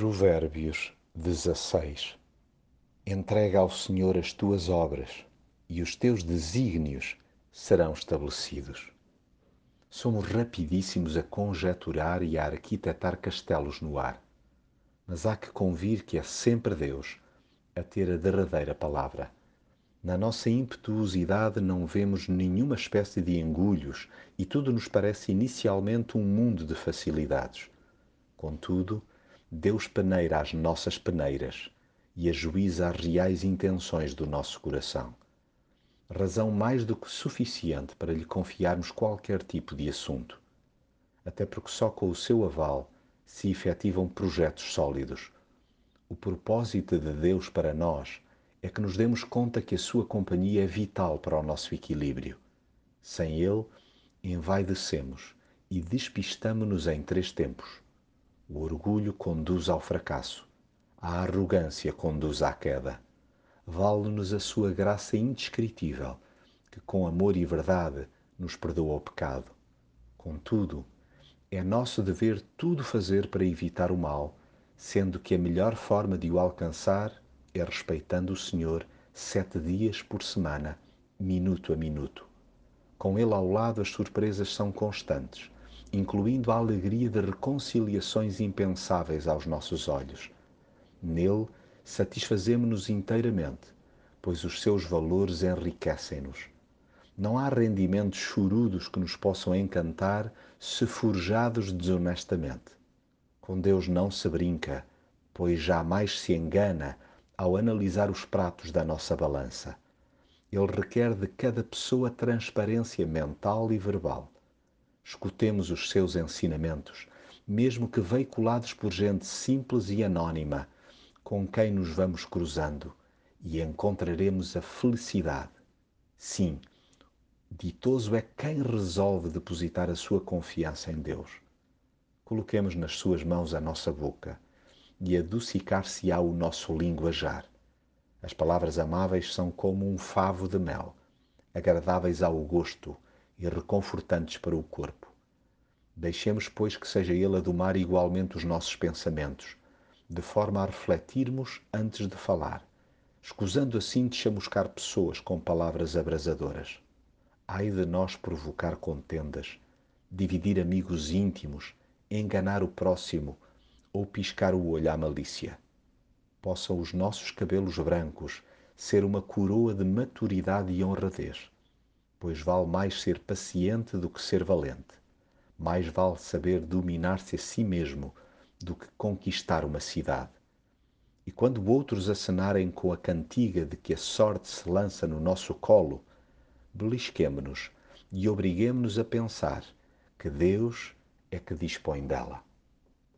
Provérbios 16 Entrega ao Senhor as tuas obras e os teus desígnios serão estabelecidos. Somos rapidíssimos a conjeturar e a arquitetar castelos no ar, mas há que convir que é sempre Deus a ter a derradeira palavra. Na nossa impetuosidade não vemos nenhuma espécie de engulhos e tudo nos parece inicialmente um mundo de facilidades. Contudo, Deus peneira as nossas peneiras e ajuiza as reais intenções do nosso coração. Razão mais do que suficiente para lhe confiarmos qualquer tipo de assunto. Até porque só com o seu aval se efetivam projetos sólidos. O propósito de Deus para nós é que nos demos conta que a sua companhia é vital para o nosso equilíbrio. Sem ele, envaidecemos e despistamo-nos em três tempos o orgulho conduz ao fracasso, a arrogância conduz à queda. Vale-nos a sua graça indescritível, que com amor e verdade nos perdoa o pecado. Contudo, é nosso dever tudo fazer para evitar o mal, sendo que a melhor forma de o alcançar é respeitando o Senhor sete dias por semana, minuto a minuto. Com Ele ao lado, as surpresas são constantes incluindo a alegria de reconciliações impensáveis aos nossos olhos. Nele satisfazemos-nos inteiramente, pois os seus valores enriquecem-nos. Não há rendimentos chorudos que nos possam encantar se forjados desonestamente. Com Deus não se brinca, pois jamais se engana ao analisar os pratos da nossa balança. Ele requer de cada pessoa transparência mental e verbal escutemos os seus ensinamentos, mesmo que veiculados por gente simples e anônima, com quem nos vamos cruzando, e encontraremos a felicidade. Sim, ditoso é quem resolve depositar a sua confiança em Deus. Coloquemos nas suas mãos a nossa boca e adocicar-se-á o nosso linguajar. As palavras amáveis são como um favo de mel, agradáveis ao gosto e reconfortantes para o corpo. Deixemos, pois, que seja Ele a domar igualmente os nossos pensamentos, de forma a refletirmos antes de falar, escusando assim de chamuscar pessoas com palavras abrasadoras. Ai de nós provocar contendas, dividir amigos íntimos, enganar o próximo ou piscar o olho à malícia. Possam os nossos cabelos brancos ser uma coroa de maturidade e honradez pois vale mais ser paciente do que ser valente. Mais vale saber dominar-se a si mesmo do que conquistar uma cidade. E quando outros acenarem com a cantiga de que a sorte se lança no nosso colo, belisquemo-nos e obriguemo-nos a pensar que Deus é que dispõe dela.